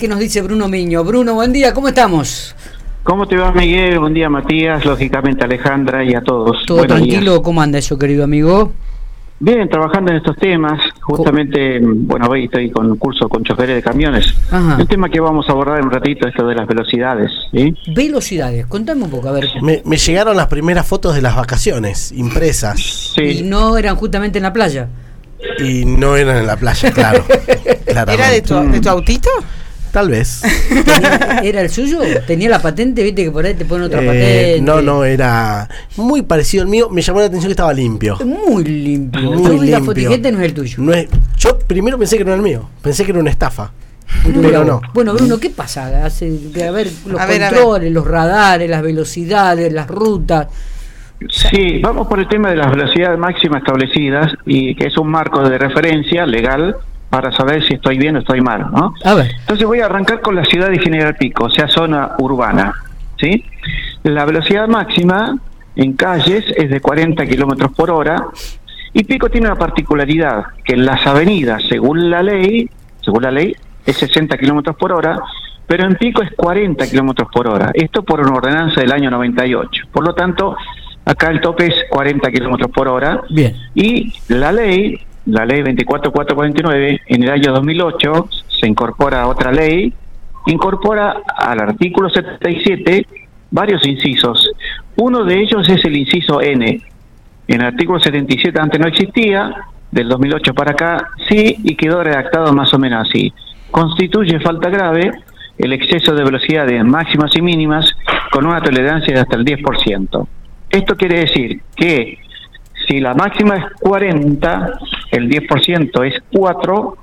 ¿Qué nos dice Bruno Miño? Bruno, buen día, ¿cómo estamos? ¿Cómo te va, Miguel? Buen día, Matías, lógicamente Alejandra y a todos. ¿Todo tranquilo? ¿Cómo anda eso, querido amigo? Bien, trabajando en estos temas. Justamente, bueno, hoy estoy con un curso con choferes de camiones. El tema que vamos a abordar en un ratito es esto de las velocidades. Velocidades, contame un poco, a ver. Me, me, llegaron las primeras fotos de las vacaciones, impresas. Sí. Y no eran justamente en la playa. Y no eran en la playa, claro. ¿Era de tu, de tu autito? Tal vez. ¿Era el suyo? ¿Tenía la patente? ¿Viste que por ahí te ponen otra eh, patente? No, no, era muy parecido al mío. Me llamó la atención que estaba limpio. Muy limpio. Muy limpio. La fotiguete no es el tuyo. No es, yo primero pensé que no era el mío. Pensé que era una estafa. Pero, no. Bueno, Bruno, ¿qué pasa? Hace, a ver, los controles, los radares, las velocidades, las rutas. Sí, vamos por el tema de las velocidades máximas establecidas y que es un marco de referencia legal para saber si estoy bien o estoy mal, ¿no? A ver. Entonces voy a arrancar con la ciudad de General Pico, o sea, zona urbana, ¿sí? La velocidad máxima en calles es de 40 kilómetros por hora y Pico tiene una particularidad que en las avenidas, según la ley, según la ley, es 60 kilómetros por hora, pero en Pico es 40 kilómetros por hora. Esto por una ordenanza del año 98. Por lo tanto, acá el tope es 40 kilómetros por hora. Bien. Y la ley la ley 24449, en el año 2008 se incorpora otra ley, incorpora al artículo 77 varios incisos. Uno de ellos es el inciso N. En el artículo 77 antes no existía, del 2008 para acá sí, y quedó redactado más o menos así. Constituye falta grave el exceso de velocidades máximas y mínimas con una tolerancia de hasta el 10%. Esto quiere decir que si la máxima es 40, el 10% es 4,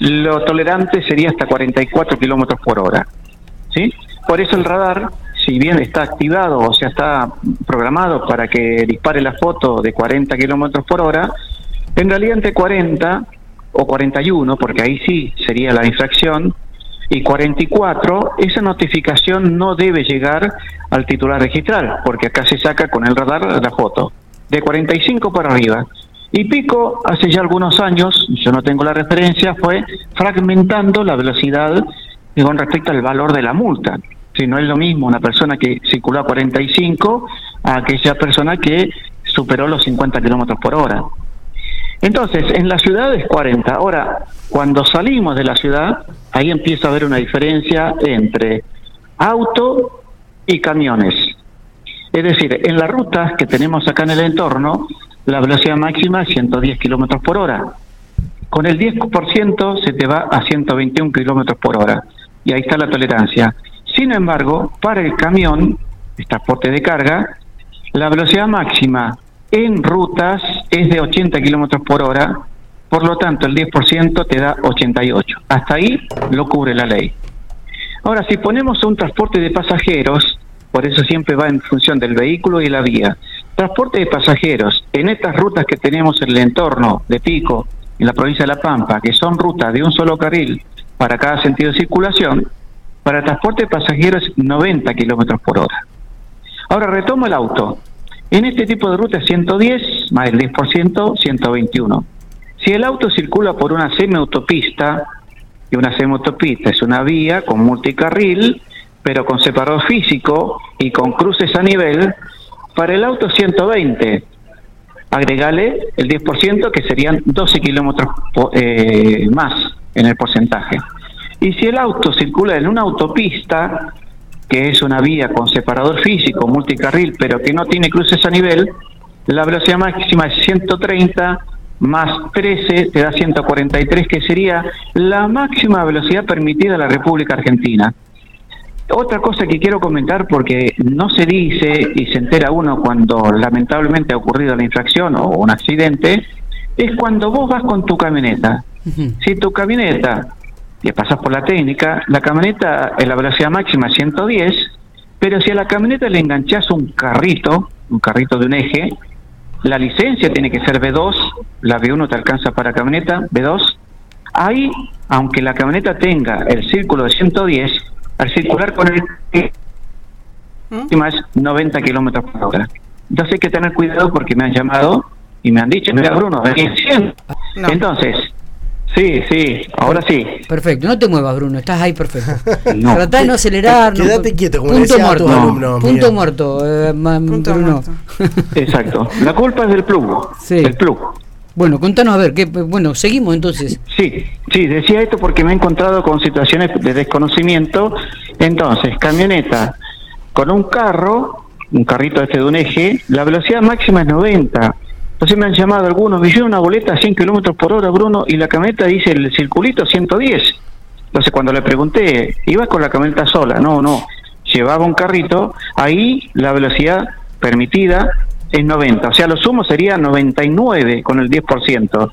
lo tolerante sería hasta 44 kilómetros por hora. ¿sí? Por eso el radar, si bien está activado, o sea, está programado para que dispare la foto de 40 kilómetros por hora, en realidad entre 40 o 41, porque ahí sí sería la infracción, y 44, esa notificación no debe llegar al titular registral, porque acá se saca con el radar la foto de 45 para arriba. Y Pico, hace ya algunos años, yo no tengo la referencia, fue fragmentando la velocidad con respecto al valor de la multa. Si no es lo mismo una persona que circuló a 45 a aquella persona que superó los 50 kilómetros por hora. Entonces, en la ciudad es 40. Ahora, cuando salimos de la ciudad, ahí empieza a haber una diferencia entre auto y camiones. Es decir, en las rutas que tenemos acá en el entorno, la velocidad máxima es 110 kilómetros por hora. Con el 10% se te va a 121 kilómetros por hora. Y ahí está la tolerancia. Sin embargo, para el camión, el transporte de carga, la velocidad máxima en rutas es de 80 kilómetros por hora. Por lo tanto, el 10% te da 88. Hasta ahí lo cubre la ley. Ahora, si ponemos un transporte de pasajeros, por eso siempre va en función del vehículo y la vía. Transporte de pasajeros, en estas rutas que tenemos en el entorno de Pico, en la provincia de La Pampa, que son rutas de un solo carril para cada sentido de circulación, para transporte de pasajeros 90 kilómetros por hora. Ahora retomo el auto. En este tipo de rutas 110 más el 10%, 121. Si el auto circula por una semiautopista, y una semiautopista es una vía con multicarril, pero con separador físico y con cruces a nivel, para el auto 120. Agregale el 10% que serían 12 kilómetros eh, más en el porcentaje. Y si el auto circula en una autopista, que es una vía con separador físico, multicarril, pero que no tiene cruces a nivel, la velocidad máxima es 130 más 13 te da 143, que sería la máxima velocidad permitida en la República Argentina. Otra cosa que quiero comentar, porque no se dice y se entera uno cuando lamentablemente ha ocurrido la infracción o un accidente, es cuando vos vas con tu camioneta. Si tu camioneta, y pasas por la técnica, la camioneta en la velocidad máxima es 110, pero si a la camioneta le enganchas un carrito, un carrito de un eje, la licencia tiene que ser B2, la B1 te alcanza para camioneta, B2. Ahí, aunque la camioneta tenga el círculo de 110, al circular con el ¿Mm? más 90 kilómetros por hora. Entonces hay que tener cuidado porque me han llamado y me han dicho, mira Bruno, Entonces, Sí, sí, ahora sí. Perfecto, no te muevas, Bruno, estás ahí perfecto. No. Tratá de no acelerar. Quédate quieto, como punto muerto. Alumnos, punto muerto, eh, punto Bruno. Exacto. La culpa es del plug. Sí. El plug. Bueno, contanos a ver, qué, bueno, seguimos entonces. Sí, sí, decía esto porque me he encontrado con situaciones de desconocimiento. Entonces, camioneta con un carro, un carrito este de un eje, la velocidad máxima es 90 entonces me han llamado algunos, me hicieron una boleta a 100 kilómetros por hora, Bruno, y la camioneta dice el circulito 110. Entonces cuando le pregunté, ¿ibas con la camioneta sola? No, no, llevaba un carrito, ahí la velocidad permitida es 90, o sea, lo sumo sería 99 con el 10%.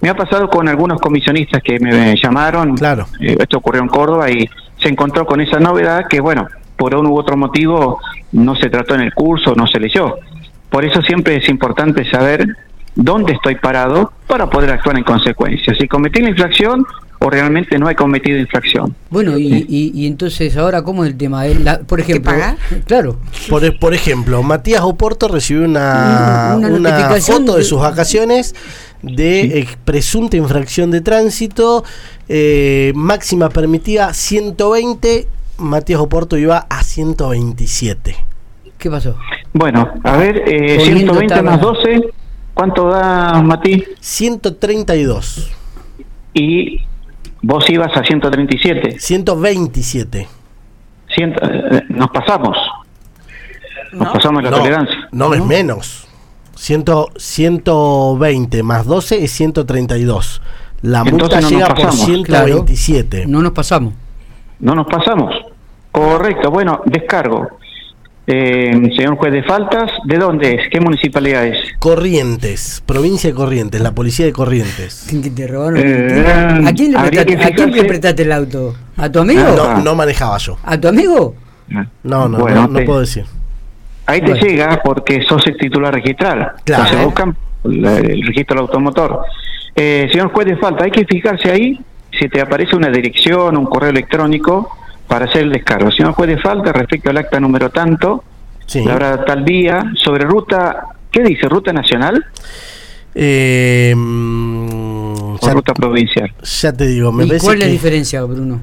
Me ha pasado con algunos comisionistas que me llamaron, claro. Eh, esto ocurrió en Córdoba y se encontró con esa novedad que, bueno, por uno u otro motivo no se trató en el curso, no se leyó. Por eso siempre es importante saber dónde estoy parado para poder actuar en consecuencia. Si cometí la infracción o realmente no he cometido infracción. Bueno, y, entonces ahora, ¿cómo es el tema? por ejemplo, claro. Por, por ejemplo, Matías Oporto recibió una, una, foto de sus vacaciones de presunta infracción de tránsito, eh, máxima permitida 120, Matías Oporto iba a 127. ¿Qué pasó? Bueno, a ver, eh, 120 más 12, ¿cuánto da, Mati? 132. Y vos ibas a 137. 127. Eh, nos pasamos. Nos pasamos la tolerancia. No, es menos. 120 más 12 es 132. La multa llega por 127. no nos pasamos. No nos pasamos. Correcto. Bueno, descargo. Eh, señor juez de faltas, ¿de dónde es? ¿Qué municipalidad es? Corrientes, provincia de Corrientes, la policía de Corrientes. Eh, ¿A quién le, prestaste, el auto? ¿A tu amigo? No, manejaba yo. ¿A tu amigo? No, no, no, no, puedo decir. Ahí te llega porque sos el titular registral. Claro. Entonces buscan el registro del automotor. Eh, señor juez de falta, hay que fijarse ahí si te aparece una dirección, un correo electrónico para hacer el descargo. Si no puede falta respecto al acta número tanto, la hora tal día, sobre ruta, ¿qué dice? ¿Ruta nacional? Eh, o ruta provincial. Ya te digo, me ¿Y ¿Cuál es la diferencia, Bruno?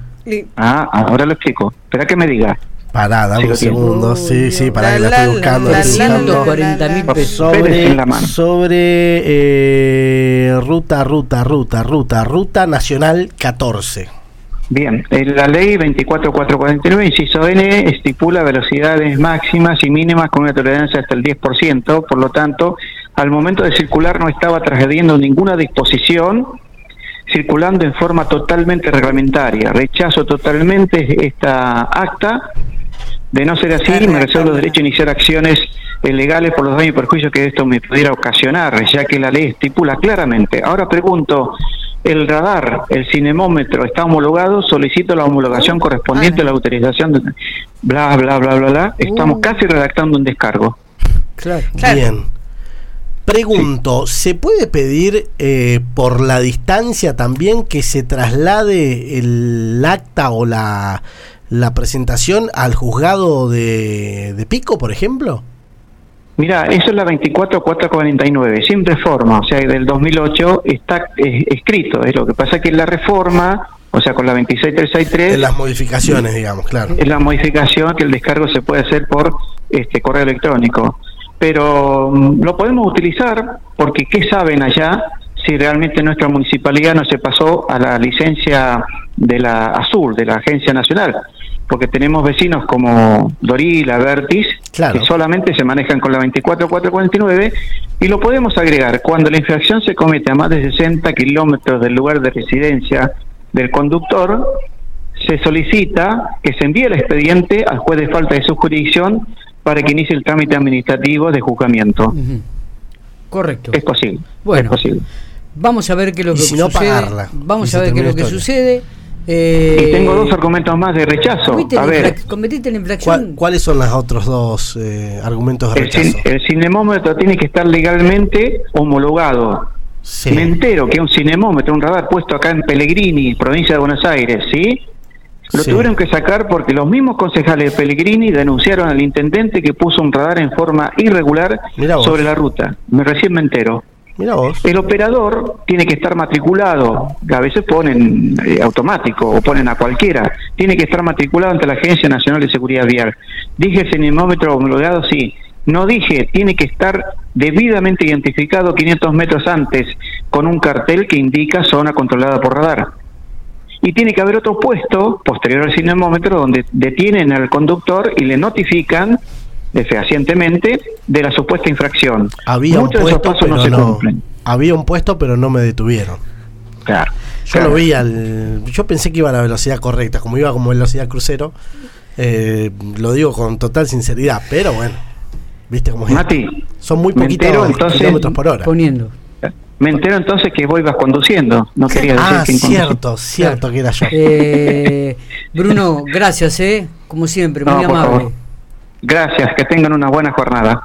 Ah, ahora lo explico. Espera que me diga. Pará, dame un segundo. Sí, sí, para que la, estoy buscando. 140 mil pesos. Sobre, sobre eh, ruta, ruta, ruta, ruta, ruta nacional 14. Bien, la ley 24449, inciso N, estipula velocidades máximas y mínimas con una tolerancia hasta el 10%, por lo tanto, al momento de circular no estaba trasgrediendo ninguna disposición, circulando en forma totalmente reglamentaria. Rechazo totalmente esta acta. De no ser así, me reservo el derecho a iniciar acciones legales por los daños y perjuicios que esto me pudiera ocasionar, ya que la ley estipula claramente. Ahora pregunto, el radar, el cinemómetro está homologado, solicito la homologación correspondiente a la autorización de bla bla bla bla bla. Estamos uh. casi redactando un descargo. Claro. Bien. Pregunto, ¿se puede pedir eh, por la distancia también que se traslade el acta o la, la presentación al juzgado de, de Pico, por ejemplo? Mira, eso es la 24449, sin reforma, o sea, del 2008 está escrito. Es lo que pasa que la reforma, o sea, con la 26363. En las modificaciones, digamos, claro. En la modificación que el descargo se puede hacer por este correo electrónico. Pero mm, lo podemos utilizar porque, ¿qué saben allá si realmente nuestra municipalidad no se pasó a la licencia de la Azul, de la Agencia Nacional? Porque tenemos vecinos como Dorila, Vertis, que solamente se manejan con la 24449 y lo podemos agregar. Cuando la infracción se comete a más de 60 kilómetros del lugar de residencia del conductor, se solicita que se envíe el expediente al juez de falta de su jurisdicción para que inicie el trámite administrativo de juzgamiento. Correcto. Es posible. Bueno, vamos a ver qué es lo que sucede. vamos a ver qué es lo que sucede. Eh, y tengo dos argumentos más de rechazo. A ver, ¿Cometiste la infracción? ¿Cuáles son los otros dos eh, argumentos de rechazo? El, cinemómetro tiene que estar legalmente homologado. Me entero que un cinemómetro, un radar puesto acá en Pellegrini, provincia de Buenos Aires, ¿sí? Lo tuvieron que sacar porque los mismos concejales de Pellegrini denunciaron al intendente que puso un radar en forma irregular sobre la ruta. Me recién me entero. El operador tiene que estar matriculado, a veces ponen eh, automático o ponen a cualquiera, tiene que estar matriculado ante la Agencia Nacional de Seguridad Vial. Dije cinemómetro homologado, sí. No dije, tiene que estar debidamente identificado 500 metros antes con un cartel que indica zona controlada por radar. Y tiene que haber otro puesto posterior al cinemómetro donde detienen al conductor y le notifican fehacientemente de la supuesta infracción. Había un puesto, pero no se cumplen. Había un puesto, pero no me detuvieron. Claro. Yo lo vi al. Yo pensé que iba a la velocidad correcta, como iba como velocidad crucero. Eh, lo digo con total sinceridad, pero bueno. ¿Viste cómo es? Mati, son muy poquitos kilómetros por hora. Poniendo. Me entero entonces que vos ibas conduciendo. No quería decir ah, cierto, cierto que era yo. Eh, Bruno, gracias, ¿eh? Como siempre, muy amable. Gracias, que tengan una buena jornada.